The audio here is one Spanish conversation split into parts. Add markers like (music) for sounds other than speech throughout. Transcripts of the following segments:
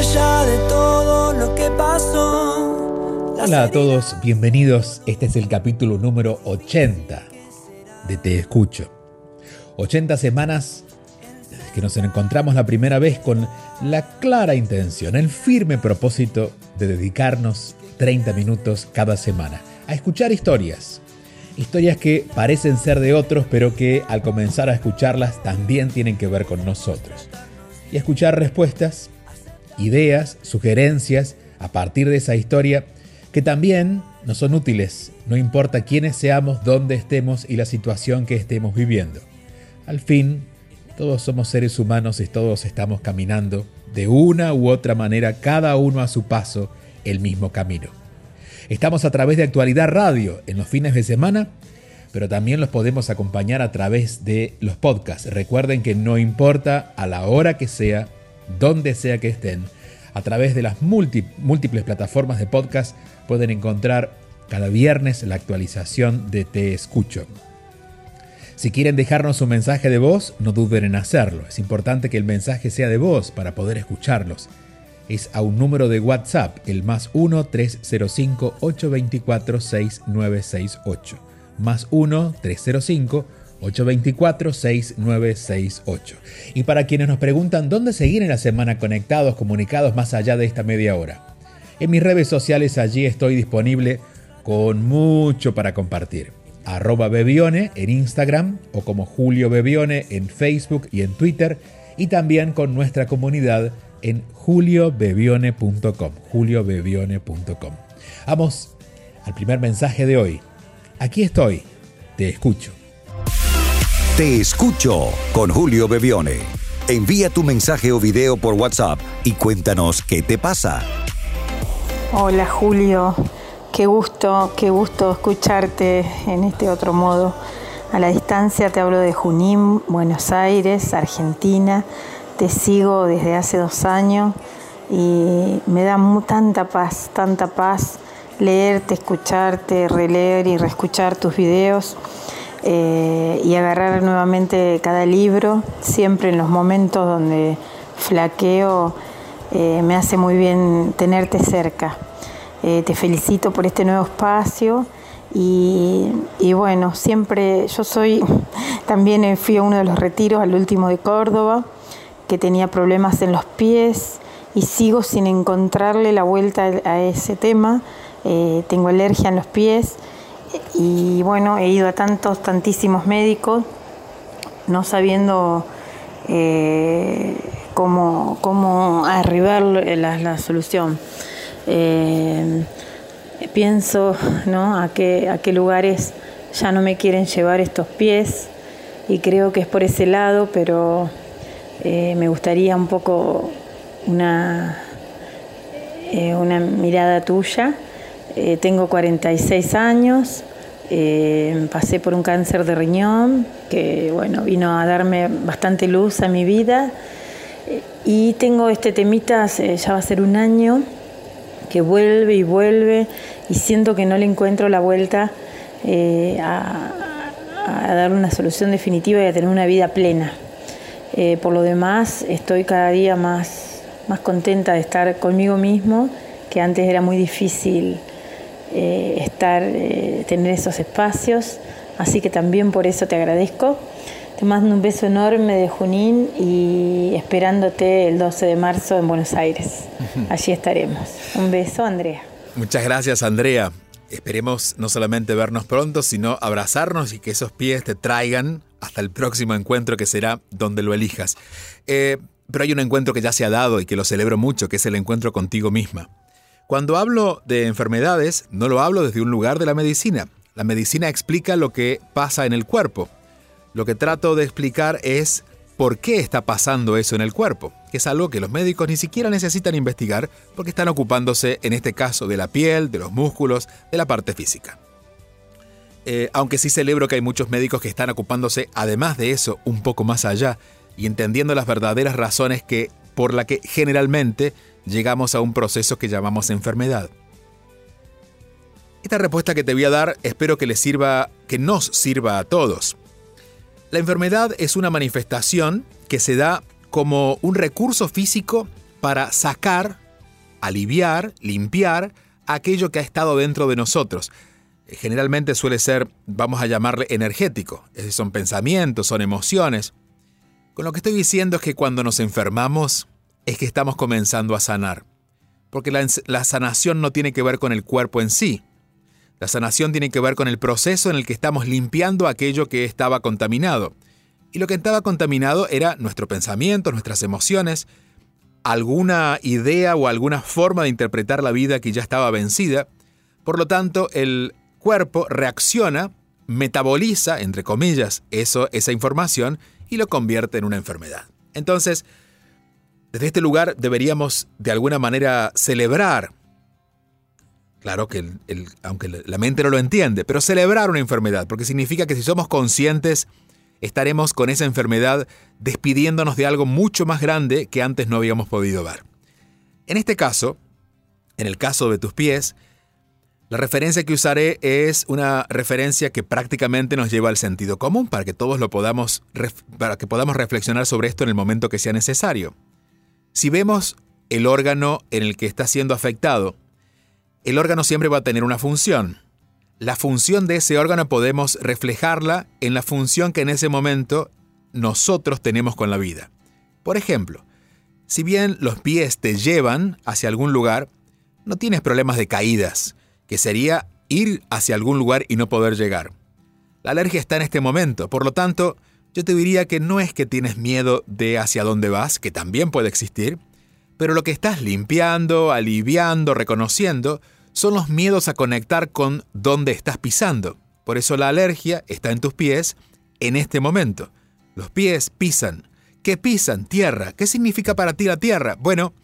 Allá de todo lo que pasó. Hola a todos, bienvenidos. Este es el capítulo número 80 de Te Escucho. 80 semanas que nos encontramos la primera vez con la clara intención, el firme propósito de dedicarnos 30 minutos cada semana a escuchar historias. Historias que parecen ser de otros, pero que al comenzar a escucharlas también tienen que ver con nosotros. Y escuchar respuestas ideas, sugerencias a partir de esa historia que también nos son útiles, no importa quiénes seamos, dónde estemos y la situación que estemos viviendo. Al fin, todos somos seres humanos y todos estamos caminando de una u otra manera, cada uno a su paso, el mismo camino. Estamos a través de Actualidad Radio en los fines de semana, pero también los podemos acompañar a través de los podcasts. Recuerden que no importa a la hora que sea, donde sea que estén, a través de las múltiples plataformas de podcast pueden encontrar cada viernes la actualización de Te Escucho. Si quieren dejarnos un mensaje de voz, no duden en hacerlo. Es importante que el mensaje sea de voz para poder escucharlos. Es a un número de WhatsApp, el más 1-305-824-6968. Más 1-305 824-6968. Y para quienes nos preguntan dónde seguir en la semana conectados, comunicados más allá de esta media hora. En mis redes sociales allí estoy disponible con mucho para compartir. Arroba Bebione en Instagram o como Julio Bebione en Facebook y en Twitter y también con nuestra comunidad en juliobebione.com. juliobebione.com. Vamos al primer mensaje de hoy. Aquí estoy, te escucho. Te escucho con Julio Bebione. Envía tu mensaje o video por WhatsApp y cuéntanos qué te pasa. Hola Julio, qué gusto, qué gusto escucharte en este otro modo. A la distancia te hablo de Junín, Buenos Aires, Argentina. Te sigo desde hace dos años y me da tanta paz, tanta paz leerte, escucharte, releer y reescuchar tus videos. Eh, y agarrar nuevamente cada libro, siempre en los momentos donde flaqueo, eh, me hace muy bien tenerte cerca. Eh, te felicito por este nuevo espacio y, y, bueno, siempre yo soy, (laughs) también fui a uno de los retiros, al último de Córdoba, que tenía problemas en los pies y sigo sin encontrarle la vuelta a ese tema. tengo alergia en los pies y bueno, he ido a tantos, tantísimos médicos, no sabiendo eh, cómo, cómo, arribar la, solución. Eh, pienso ¿no? a, qué, a qué lugares ya no me quieren llevar estos pies y creo que es por ese lado, pero eh, me gustaría un poco una, una mirada tuya eh, tengo 46 años, eh, pasé por un cáncer de riñón que bueno, vino a darme bastante luz a mi vida eh, y tengo este temita, ya va a ser un año, que vuelve y vuelve y siento que no le encuentro la vuelta a, dar una solución definitiva y a tener una vida plena. por lo demás, estoy cada día más, más contenta de estar conmigo mismo, que antes era muy difícil eh, estar, eh, tener esos espacios. Así que también por eso te agradezco. Te mando un beso enorme de Junín y esperándote el 12 de marzo en Buenos Aires. Allí estaremos. Un beso, Andrea. Muchas gracias, Andrea. Esperemos no solamente vernos pronto, sino abrazarnos y que esos pies te traigan hasta el próximo encuentro que será donde lo elijas. Eh, pero hay un encuentro que ya se ha dado y que lo celebro mucho, que es el encuentro contigo misma. Cuando hablo de enfermedades, no lo hablo desde un lugar de la medicina. La medicina explica lo que pasa en el cuerpo. Lo que trato de explicar es por qué está pasando eso en el cuerpo, que es algo que los médicos ni siquiera necesitan investigar porque están ocupándose en este caso de la piel, de los músculos, de la parte física. Eh, aunque sí celebro que hay muchos médicos que están ocupándose, además de eso, un poco más allá y entendiendo las verdaderas razones que, por la que generalmente llegamos a un proceso que llamamos enfermedad. Esta respuesta que te voy a dar espero que les sirva, que nos sirva a todos. La enfermedad es una manifestación que se da como un recurso físico para sacar, aliviar, limpiar aquello que ha estado dentro de nosotros. Generalmente suele ser, vamos a llamarle energético, son pensamientos, son emociones. Con lo que estoy diciendo es que cuando nos enfermamos es que estamos comenzando a sanar. Porque la, la sanación no tiene que ver con el cuerpo en sí, la sanación tiene que ver con el proceso en el que estamos limpiando aquello que estaba contaminado. Y lo que estaba contaminado era nuestro pensamiento, nuestras emociones, alguna idea o alguna forma de interpretar la vida que ya estaba vencida. Por lo tanto, el cuerpo reacciona, metaboliza, entre comillas, eso, esa información y lo convierte en una enfermedad. Entonces, desde este lugar deberíamos de alguna manera celebrar Claro que aunque la mente no lo entiende, pero celebrar una enfermedad, porque significa que si somos conscientes, estaremos con esa enfermedad despidiéndonos de algo mucho más grande que antes no habíamos podido ver. En este caso, en el caso de tus pies, la referencia que usaré es una referencia que prácticamente nos lleva al sentido común para que todos lo podamos para que podamos reflexionar sobre esto en el momento que sea necesario. Si vemos el órgano en el que está siendo afectado el órgano siempre va a tener una función. La función de ese órgano podemos reflejarla en la función que en ese momento nosotros tenemos con la vida. Por ejemplo, si bien los pies te llevan hacia algún lugar, no tienes problemas de caídas, que sería ir hacia algún lugar y no poder llegar. La alergia está en este momento, por lo tanto, yo te diría que no es que tienes miedo de hacia dónde vas, que también puede existir, pero lo que estás limpiando, aliviando, reconociendo, son los miedos a conectar con dónde estás pisando. Por eso la alergia está en tus pies en este momento. Los pies pisan. ¿Qué pisan? Tierra. ¿Qué significa para ti la tierra? Bueno,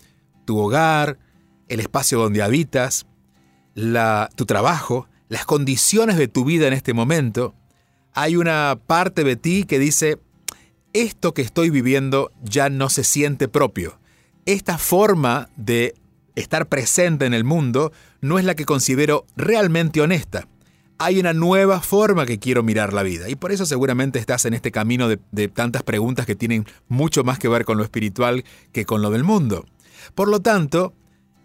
tu hogar, el espacio donde habitas, tu trabajo, las condiciones de tu vida en este momento. Hay una parte de ti que dice, esto que estoy viviendo ya no se siente propio esta forma de estar presente en el mundo no es la que considero realmente honesta. Hay una nueva forma que quiero mirar la vida y por eso seguramente estás en este camino de, tantas preguntas que tienen mucho más que ver con lo espiritual que con lo del mundo. Por lo tanto,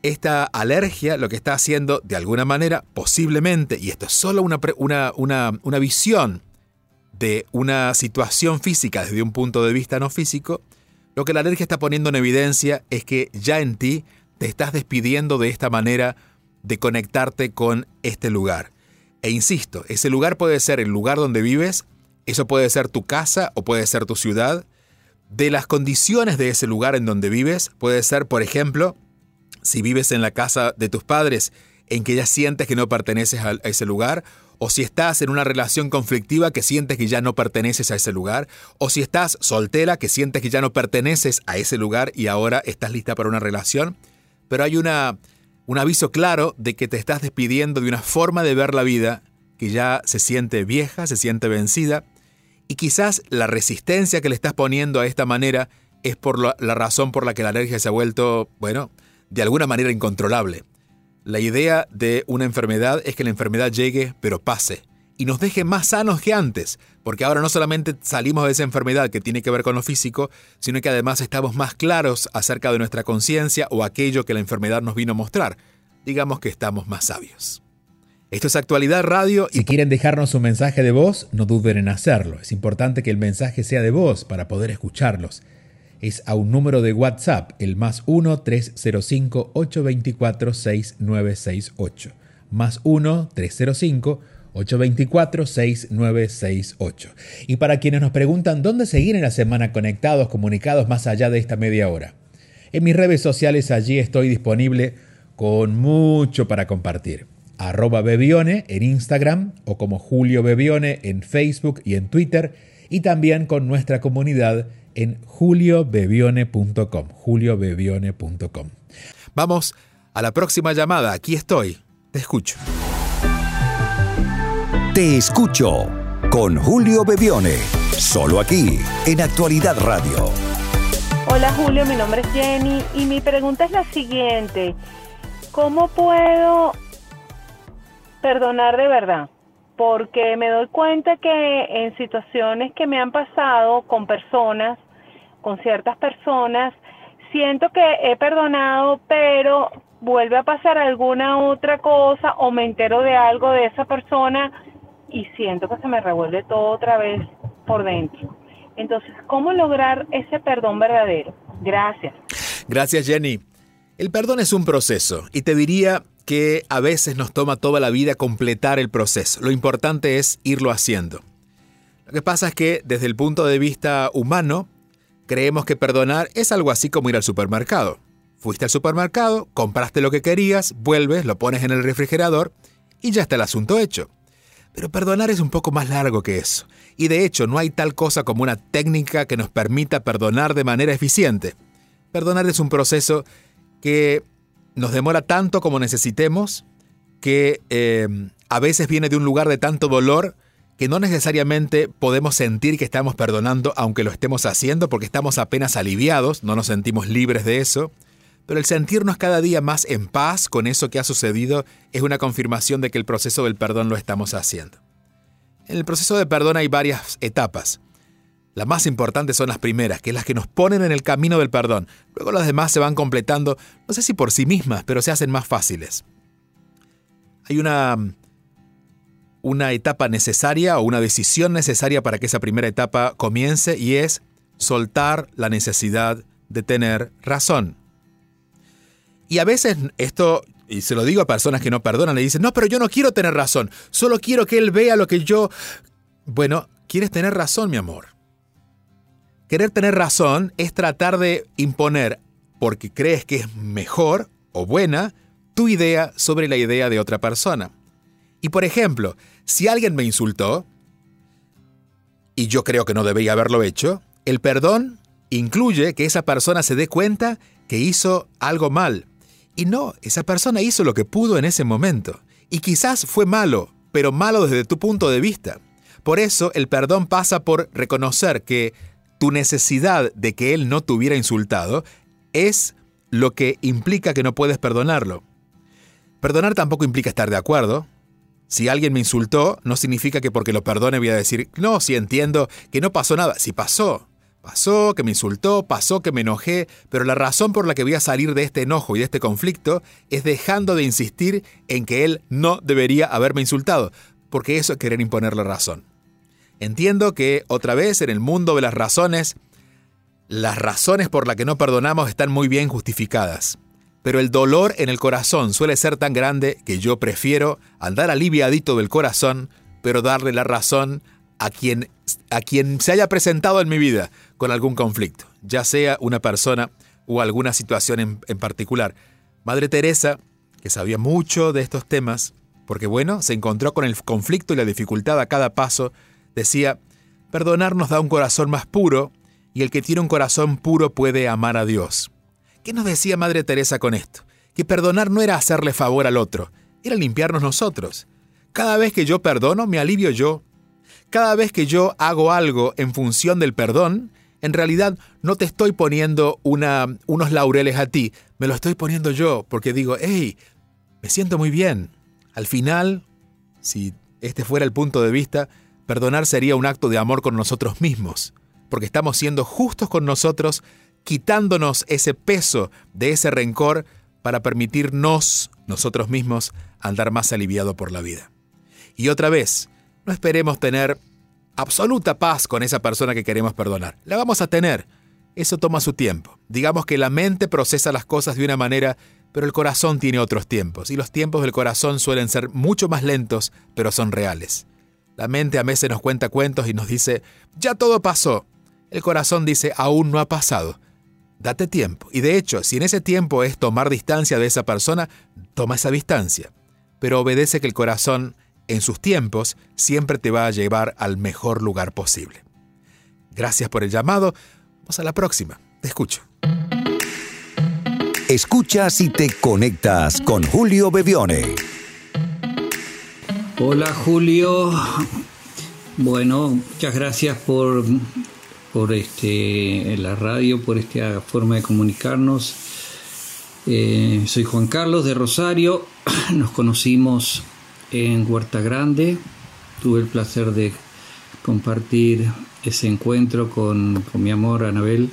esta alergia lo que está haciendo de alguna manera, posiblemente, y esto es solo una, una, una visión de una situación física desde un punto de vista no físico, lo que la alergia está poniendo en evidencia es que ya en ti te estás despidiendo de esta manera de conectarte con este lugar. E insisto, ese lugar puede ser el lugar donde vives, eso puede ser tu casa o puede ser tu ciudad. De las condiciones de ese lugar en donde vives, puede ser, por ejemplo, si vives en la casa de tus padres, en que ya sientes que no perteneces a ese lugar, o si estás en una relación conflictiva que sientes que ya no perteneces a ese lugar, o si estás soltera que sientes que ya no perteneces a ese lugar y ahora estás lista para una relación, pero hay una, un aviso claro de que te estás despidiendo de una forma de ver la vida que ya se siente vieja, se siente vencida, y quizás la resistencia que le estás poniendo a esta manera es por la, la razón por la que la alergia se ha vuelto, bueno, de alguna manera incontrolable. La idea de una enfermedad es que la enfermedad llegue pero pase y nos deje más sanos que antes, porque ahora no solamente salimos de esa enfermedad que tiene que ver con lo físico, sino que además estamos más claros acerca de nuestra conciencia o aquello que la enfermedad nos vino a mostrar. Digamos que estamos más sabios. Esto es Actualidad Radio. Y... Si quieren dejarnos un mensaje de voz, no duden en hacerlo. Es importante que el mensaje sea de voz para poder escucharlos es a un número de WhatsApp, el más 1-305-824-6968. Más 1-305-824-6968. Y para quienes nos preguntan dónde seguir en la semana conectados, comunicados más allá de esta media hora. En mis redes sociales allí estoy disponible con mucho para compartir. Arroba Bebione en Instagram o como Julio Bebione en Facebook y en Twitter y también con nuestra comunidad en juliobevione.com. juliobevione.com. Vamos a la próxima llamada. Aquí estoy. Te escucho. Te escucho con Julio Bevione. Solo aquí, en Actualidad Radio. Hola Julio, mi nombre es Jenny y mi pregunta es la siguiente. ¿Cómo puedo perdonar de verdad? Porque me doy cuenta que en situaciones que me han pasado con personas, con ciertas personas, siento que he perdonado, pero vuelve a pasar alguna otra cosa o me entero de algo de esa persona y siento que se me revuelve todo otra vez por dentro. Entonces, ¿cómo lograr ese perdón verdadero? Gracias. Gracias, Jenny. El perdón es un proceso y te diría que a veces nos toma toda la vida completar el proceso. Lo importante es irlo haciendo. Lo que pasa es que desde el punto de vista humano, creemos que perdonar es algo así como ir al supermercado. Fuiste al supermercado, compraste lo que querías, vuelves, lo pones en el refrigerador y ya está el asunto hecho. Pero perdonar es un poco más largo que eso. Y de hecho no hay tal cosa como una técnica que nos permita perdonar de manera eficiente. Perdonar es un proceso que nos demora tanto como necesitemos, que eh, a veces viene de un lugar de tanto dolor que no necesariamente podemos sentir que estamos perdonando aunque lo estemos haciendo porque estamos apenas aliviados, no nos sentimos libres de eso pero el sentirnos cada día más en paz con eso que ha sucedido es una confirmación de que el proceso del perdón lo estamos haciendo. En el proceso de perdón hay varias etapas. Las más importantes son las primeras, que es las que nos ponen en el camino del perdón. Luego las demás se van completando, no sé si por sí mismas, pero se hacen más fáciles. Hay una, una etapa necesaria o una decisión necesaria para que esa primera etapa comience y es soltar la necesidad de tener razón. Y a veces esto, y se lo digo a personas que no perdonan, le dicen, no, pero yo no quiero tener razón, solo quiero que él vea lo que yo... Bueno, quieres tener razón, mi amor. Querer tener razón es tratar de imponer, porque crees que es mejor o buena, tu idea sobre la idea de otra persona. Y por ejemplo, si alguien me insultó, y yo creo que no debía haberlo hecho, el perdón incluye que esa persona se dé cuenta que hizo algo mal, y no, esa persona hizo lo que pudo en ese momento. Y quizás fue malo, pero malo desde tu punto de vista. Por eso el perdón pasa por reconocer que tu necesidad de que él no te hubiera insultado es lo que implica que no puedes perdonarlo. Perdonar tampoco implica estar de acuerdo. Si alguien me insultó, no significa que porque lo perdone voy a decir, no, si entiendo que no pasó nada. Si pasó, Pasó que me insultó, pasó que me enojé, pero la razón por la que voy a salir de este enojo y de este conflicto es dejando de insistir en que él no debería haberme insultado, porque eso es querer imponer la razón. Entiendo que otra vez en el mundo de las razones, las razones por las que no perdonamos están muy bien justificadas, pero el dolor en el corazón suele ser tan grande que yo prefiero andar aliviadito del corazón, pero darle la razón a quien, a quien se haya presentado en mi vida con algún conflicto, ya sea una persona o alguna situación en, en particular. Madre Teresa, que sabía mucho de estos temas, porque bueno, se encontró con el conflicto y la dificultad a cada paso, decía, perdonar nos da un corazón más puro y el que tiene un corazón puro puede amar a Dios. ¿Qué nos decía Madre Teresa con esto? Que perdonar no era hacerle favor al otro, era limpiarnos nosotros. Cada vez que yo perdono, me alivio yo, cada vez que yo hago algo en función del perdón, en realidad no te estoy poniendo una, unos laureles a ti, me lo estoy poniendo yo, porque digo, hey, me siento muy bien. Al final, si este fuera el punto de vista, perdonar sería un acto de amor con nosotros mismos, porque estamos siendo justos con nosotros, quitándonos ese peso de ese rencor para permitirnos, nosotros mismos, andar más aliviado por la vida. Y otra vez, no esperemos tener absoluta paz con esa persona que queremos perdonar. La vamos a tener. Eso toma su tiempo. Digamos que la mente procesa las cosas de una manera, pero el corazón tiene otros tiempos, y los tiempos del corazón suelen ser mucho más lentos, pero son reales. La mente a veces nos cuenta cuentos y nos dice, ya todo pasó. El corazón dice, aún no ha pasado. Date tiempo. Y de hecho, si en ese tiempo es tomar distancia de esa persona, toma esa distancia. Pero obedece que el corazón en sus tiempos, siempre te va a llevar al mejor lugar posible. Gracias por el llamado. Vamos a la próxima. Te escucho. Escuchas y te conectas con Julio Bevione. Hola Julio. Bueno, muchas gracias por, por este, la radio, por esta forma de comunicarnos. Eh, soy Juan Carlos de Rosario. Nos conocimos en Huerta Grande. Tuve el placer de compartir ese encuentro con, con mi amor Anabel,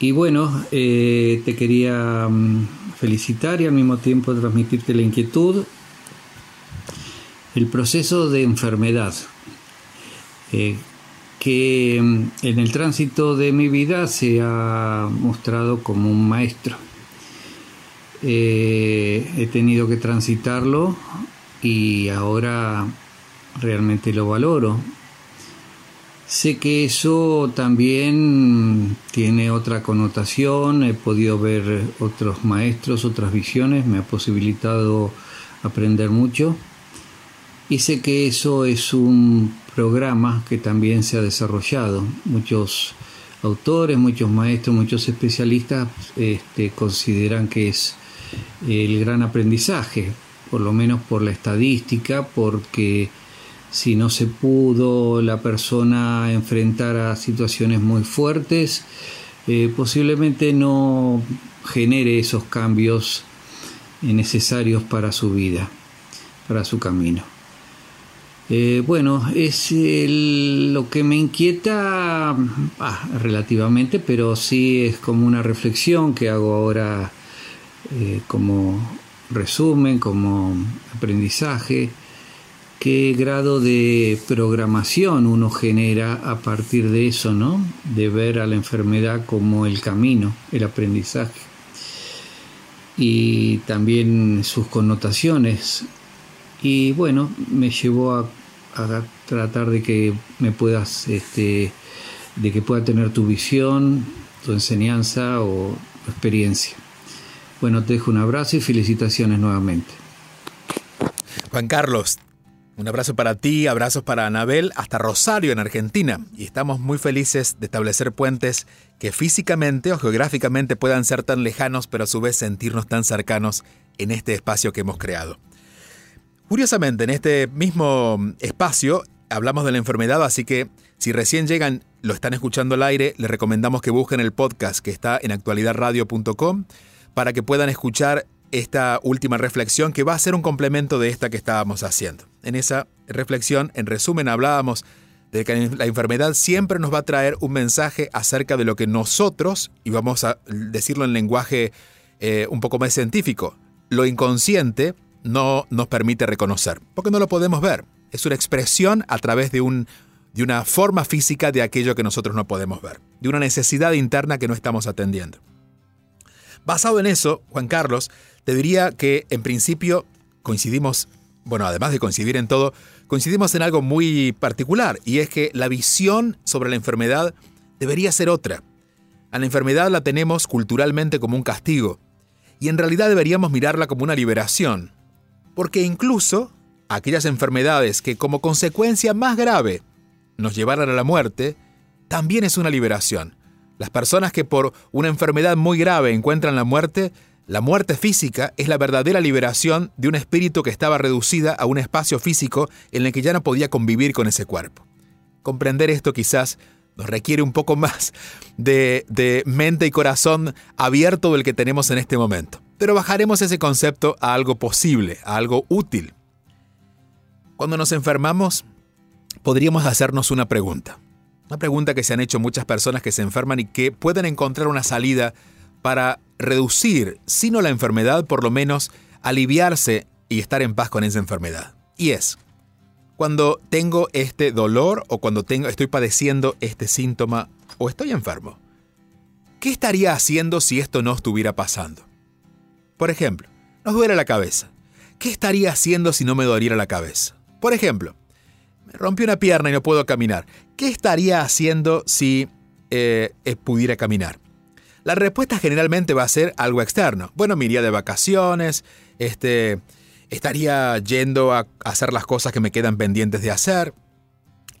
y bueno, eh, te quería mm, felicitar y al mismo tiempo transmitirte la inquietud. El proceso de enfermedad, eh, que mm, en el tránsito de mi vida se ha mostrado como un maestro. Eh, he tenido que transitarlo y ahora realmente lo valoro Sé que eso también tiene otra connotación, he podido ver otros maestros, otras visiones, me ha posibilitado aprender mucho y sé que eso es un programa que también se ha desarrollado. Muchos autores, muchos maestros, muchos especialistas este, consideran que es el gran aprendizaje, por lo menos por la estadística, porque si no se pudo la persona enfrentar a situaciones muy fuertes, eh, posiblemente no genere esos cambios necesarios para su vida, para su camino. Eh, bueno, es lo que me inquieta ah, relativamente, pero sí es como una reflexión que hago ahora eh, como resumen, como aprendizaje qué grado de programación uno genera a partir de eso, ¿no? De ver a la enfermedad como el camino, el aprendizaje. Y también sus connotaciones. Y bueno, me llevó a, tratar de que me puedas, este, de que pueda tener tu visión, tu enseñanza o experiencia. Bueno, te dejo un abrazo y felicitaciones nuevamente. Juan Carlos, un abrazo para ti, abrazos para Anabel, hasta Rosario en Argentina. Y estamos muy felices de establecer puentes que físicamente o geográficamente puedan ser tan lejanos, pero a su vez sentirnos tan cercanos en este espacio que hemos creado. Curiosamente, en este mismo espacio hablamos de la enfermedad, así que si recién llegan, lo están escuchando al aire, les recomendamos que busquen el podcast que está en actualidadradio.com para que puedan escuchar esta última reflexión que va a ser un complemento de esta que estábamos haciendo. En esa reflexión, en resumen, hablábamos de que la enfermedad siempre nos va a traer un mensaje acerca de lo que nosotros, y vamos a decirlo en lenguaje eh, un poco más científico, lo inconsciente no nos permite reconocer, porque no lo podemos ver. Es una expresión a través de, un, de una forma física de aquello que nosotros no podemos ver, de una necesidad interna que no estamos atendiendo. Basado en eso, Juan Carlos, te diría que en principio coincidimos, bueno, además de coincidir en todo, coincidimos en algo muy particular, y es que la visión sobre la enfermedad debería ser otra. A la enfermedad la tenemos culturalmente como un castigo, y en realidad deberíamos mirarla como una liberación, porque incluso aquellas enfermedades que como consecuencia más grave nos llevaran a la muerte, también es una liberación. Las personas que por una enfermedad muy grave encuentran la muerte, la muerte física es la verdadera liberación de un espíritu que estaba reducida a un espacio físico en el que ya no podía convivir con ese cuerpo. Comprender esto quizás nos requiere un poco más de, de, mente y corazón abierto del que tenemos en este momento. Pero bajaremos ese concepto a algo posible, a algo útil. Cuando nos enfermamos, podríamos hacernos una pregunta. Una pregunta que se han hecho muchas personas que se enferman y que pueden encontrar una salida para reducir, si no la enfermedad, por lo menos aliviarse y estar en paz con esa enfermedad. Y es, cuando tengo este dolor o cuando tengo, estoy padeciendo este síntoma o estoy enfermo, ¿qué estaría haciendo si esto no estuviera pasando? Por ejemplo, nos duele la cabeza. ¿Qué estaría haciendo si no me doliera la cabeza? Por ejemplo, me rompí una pierna y no puedo caminar. ¿Qué estaría haciendo si eh, pudiera caminar? La respuesta generalmente va a ser algo externo. Bueno, me iría de vacaciones, este, estaría yendo a hacer las cosas que me quedan pendientes de hacer.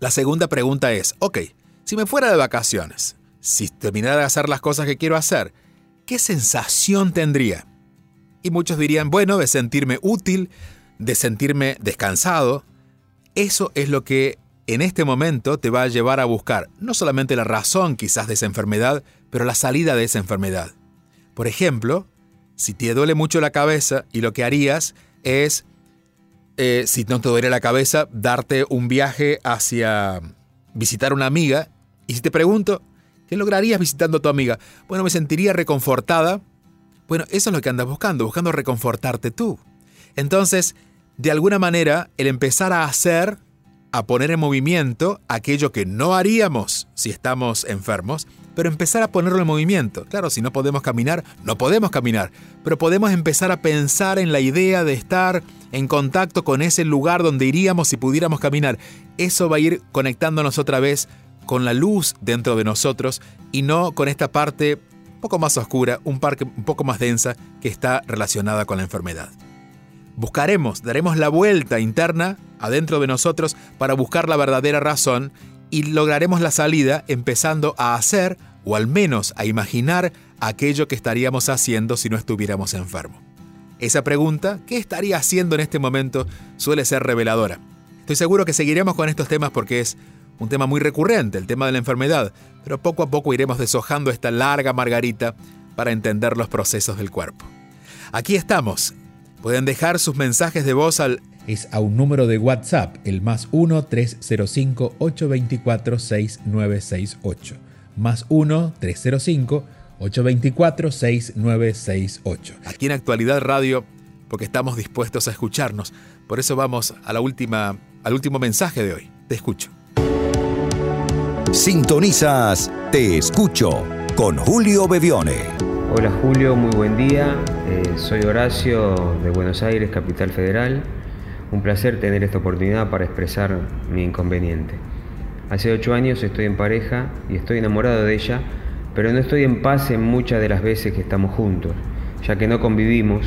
La segunda pregunta es, ok, si me fuera de vacaciones, si terminara de hacer las cosas que quiero hacer, ¿qué sensación tendría? Y muchos dirían, bueno, de sentirme útil, de sentirme descansado. Eso es lo que en este momento te va a llevar a buscar no solamente la razón quizás de esa enfermedad, pero la salida de esa enfermedad. Por ejemplo, si te duele mucho la cabeza y lo que harías es, eh, si no te duele la cabeza, darte un viaje hacia visitar una amiga. Y si te pregunto, ¿qué lograrías visitando a tu amiga? Bueno, me sentiría reconfortada. Bueno, eso es lo que andas buscando, buscando reconfortarte tú. Entonces, de alguna manera, el empezar a hacer, a poner en movimiento aquello que no haríamos si estamos enfermos, pero empezar a ponerlo en movimiento. Claro, si no podemos caminar, no podemos caminar, pero podemos empezar a pensar en la idea de estar en contacto con ese lugar donde iríamos si pudiéramos caminar. Eso va a ir conectándonos otra vez con la luz dentro de nosotros y no con esta parte un poco más oscura, un, parque, un poco más densa que está relacionada con la enfermedad. Buscaremos, daremos la vuelta interna adentro de nosotros para buscar la verdadera razón y lograremos la salida empezando a hacer o al menos a imaginar aquello que estaríamos haciendo si no estuviéramos enfermos. Esa pregunta, ¿qué estaría haciendo en este momento?, suele ser reveladora. Estoy seguro que seguiremos con estos temas porque es un tema muy recurrente, el tema de la enfermedad, pero poco a poco iremos deshojando esta larga margarita para entender los procesos del cuerpo. Aquí estamos. Pueden dejar sus mensajes de voz al es a un número de WhatsApp, el más 1-305-824-6968. Más 1-305-824-6968. Aquí en Actualidad Radio, porque estamos dispuestos a escucharnos. Por eso vamos a la última, al último mensaje de hoy. Te escucho. Sintonizas Te Escucho con Julio Bevione. Hola Julio, muy buen día. Eh, soy Horacio de Buenos Aires, Capital Federal. Un placer tener esta oportunidad para expresar mi inconveniente. Hace ocho años estoy en pareja y estoy enamorado de ella, pero no estoy en paz en muchas de las veces que estamos juntos, ya que no convivimos.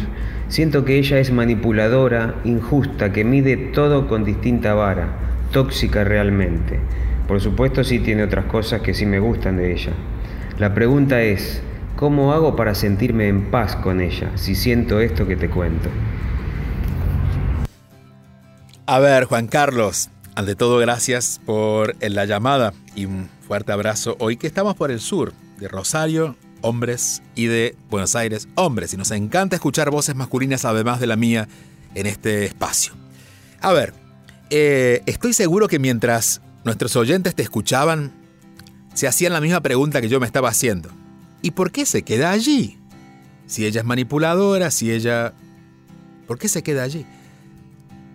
Siento que ella es manipuladora, injusta, que mide todo con distinta vara, tóxica realmente. Por supuesto sí tiene otras cosas que sí me gustan de ella. La pregunta es, ¿cómo hago para sentirme en paz con ella si siento esto que te cuento? A ver, Juan Carlos, ante todo gracias por la llamada y un fuerte abrazo hoy que estamos por el sur de Rosario, hombres, y de Buenos Aires, hombres, y nos encanta escuchar voces masculinas además de la mía en este espacio. A ver, eh, estoy seguro que mientras nuestros oyentes te escuchaban, se hacían la misma pregunta que yo me estaba haciendo. ¿Y por qué se queda allí? Si ella es manipuladora, si ella... ¿Por qué se queda allí?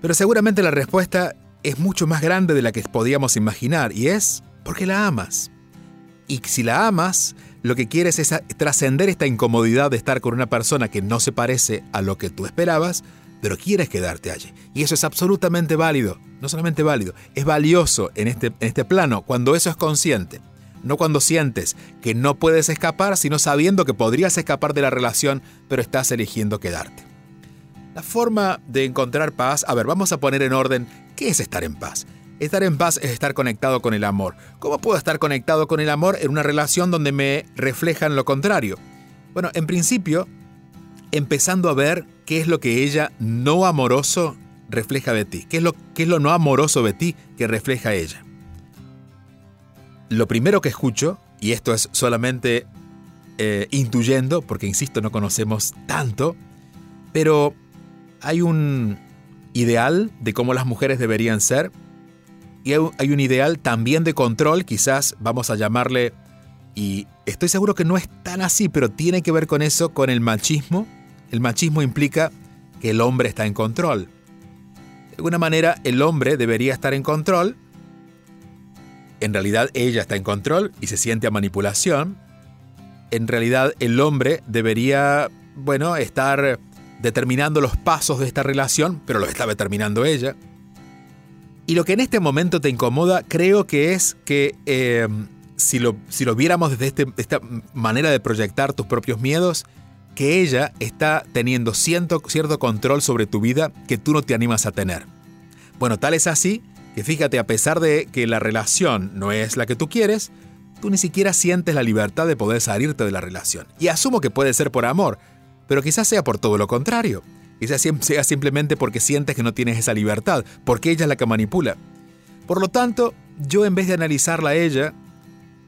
Pero seguramente la respuesta es mucho más grande de la que podíamos imaginar y es porque la amas. Y si la amas, lo que quieres es trascender esta incomodidad de estar con una persona que no se parece a lo que tú esperabas, pero quieres quedarte allí. Y eso es absolutamente válido, no solamente válido, es valioso en este, en este plano cuando eso es consciente. No cuando sientes que no puedes escapar, sino sabiendo que podrías escapar de la relación, pero estás eligiendo quedarte. La forma de encontrar paz, a ver, vamos a poner en orden, ¿qué es estar en paz? Estar en paz es estar conectado con el amor. ¿Cómo puedo estar conectado con el amor en una relación donde me reflejan lo contrario? Bueno, en principio, empezando a ver qué es lo que ella no amoroso refleja de ti, qué es lo, qué es lo no amoroso de ti que refleja ella. Lo primero que escucho, y esto es solamente eh, intuyendo, porque insisto, no conocemos tanto, pero hay un ideal de cómo las mujeres deberían ser y hay un ideal también de control, quizás vamos a llamarle, y estoy seguro que no es tan así, pero tiene que ver con eso, con el machismo. El machismo implica que el hombre está en control. De alguna manera, el hombre debería estar en control. En realidad, ella está en control y se siente a manipulación. En realidad, el hombre debería, bueno, estar determinando los pasos de esta relación, pero los está determinando ella. Y lo que en este momento te incomoda creo que es que eh, si, lo, si lo viéramos desde este, esta manera de proyectar tus propios miedos, que ella está teniendo cierto, cierto control sobre tu vida que tú no te animas a tener. Bueno, tal es así que fíjate, a pesar de que la relación no es la que tú quieres, tú ni siquiera sientes la libertad de poder salirte de la relación. Y asumo que puede ser por amor, pero quizás sea por todo lo contrario. Quizás sea simplemente porque sientes que no tienes esa libertad, porque ella es la que manipula. Por lo tanto, yo en vez de analizarla a ella,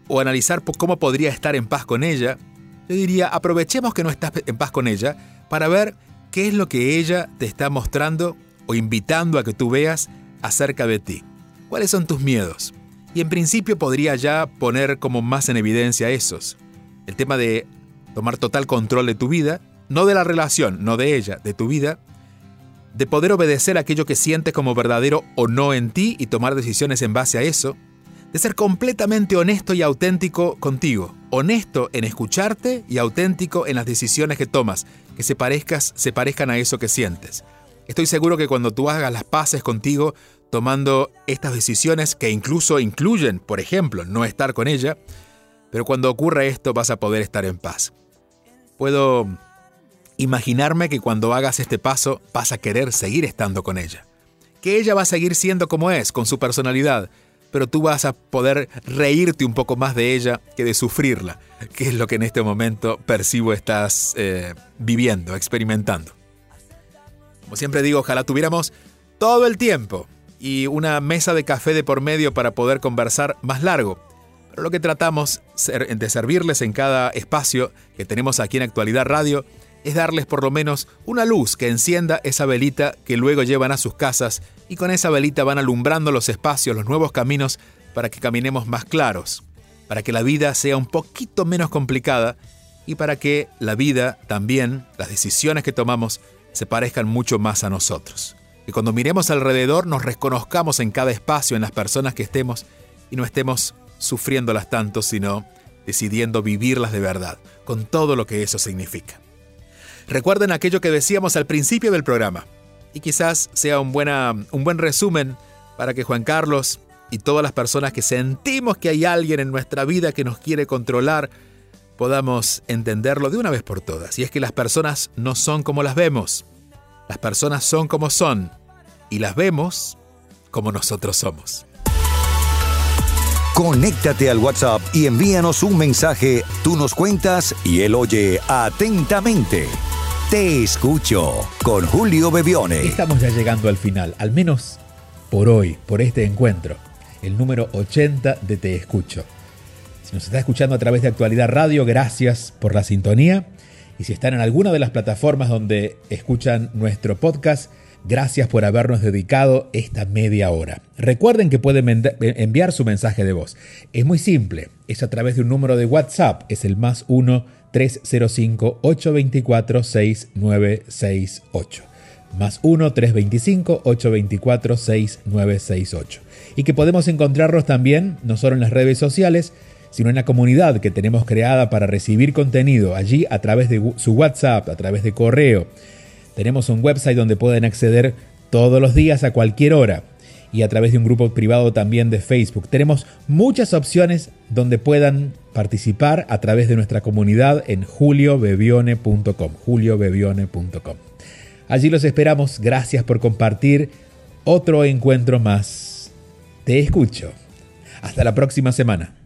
o analizar cómo podría estar en paz con ella, yo diría, aprovechemos que no estás en paz con ella para ver qué es lo que ella te está mostrando o invitando a que tú veas acerca de ti. ¿Cuáles son tus miedos? Y en principio podría ya poner como más en evidencia esos. El tema de tomar total control de tu vida, no de la relación, no de ella, de tu vida, de poder obedecer aquello que sientes como verdadero o no en ti y tomar decisiones en base a eso, de ser completamente honesto y auténtico contigo, honesto en escucharte y auténtico en las decisiones que tomas, que se, parezcas, se parezcan a eso que sientes. Estoy seguro que cuando tú hagas las paces contigo, tomando estas decisiones que incluso incluyen, por ejemplo, no estar con ella, pero cuando ocurra esto vas a poder estar en paz. Puedo imaginarme que cuando hagas este paso vas a querer seguir estando con ella. Que ella va a seguir siendo como es, con su personalidad, pero tú vas a poder reírte un poco más de ella que de sufrirla, que es lo que en este momento percibo estás eh, viviendo, experimentando. Como siempre digo, ojalá tuviéramos todo el tiempo y una mesa de café de por medio para poder conversar más largo. Pero lo que tratamos de servirles en cada espacio que tenemos aquí en Actualidad Radio es darles por lo menos una luz que encienda esa velita que luego llevan a sus casas y con esa velita van alumbrando los espacios, los nuevos caminos para que caminemos más claros, para que la vida sea un poquito menos complicada y para que la vida también, las decisiones que tomamos, se parezcan mucho más a nosotros. Que cuando miremos alrededor nos reconozcamos en cada espacio, en las personas que estemos y no estemos sufriéndolas tanto, sino decidiendo vivirlas de verdad, con todo lo que eso significa. Recuerden aquello que decíamos al principio del programa, y quizás sea un, buena, un buen resumen para que Juan Carlos y todas las personas que sentimos que hay alguien en nuestra vida que nos quiere controlar, podamos entenderlo de una vez por todas. Y es que las personas no son como las vemos, las personas son como son, y las vemos como nosotros somos. Conéctate al WhatsApp y envíanos un mensaje, tú nos cuentas y él oye atentamente. Te escucho con Julio Bebione. Estamos ya llegando al final, al menos por hoy, por este encuentro, el número 80 de Te escucho. Si nos está escuchando a través de Actualidad Radio, gracias por la sintonía. Y si están en alguna de las plataformas donde escuchan nuestro podcast, gracias por habernos dedicado esta media hora. Recuerden que pueden enviar su mensaje de voz. Es muy simple, es a través de un número de WhatsApp, es el más 1 305-824-6968. Más 1-325-824-6968. Y que podemos encontrarlos también, no solo en las redes sociales, sino en la comunidad que tenemos creada para recibir contenido allí a través de su WhatsApp, a través de correo. Tenemos un website donde pueden acceder todos los días a cualquier hora y a través de un grupo privado también de Facebook. Tenemos muchas opciones donde puedan participar a través de nuestra comunidad en juliobebione.com, juliobebione.com. Allí los esperamos. Gracias por compartir otro encuentro más. Te escucho. Hasta la próxima semana.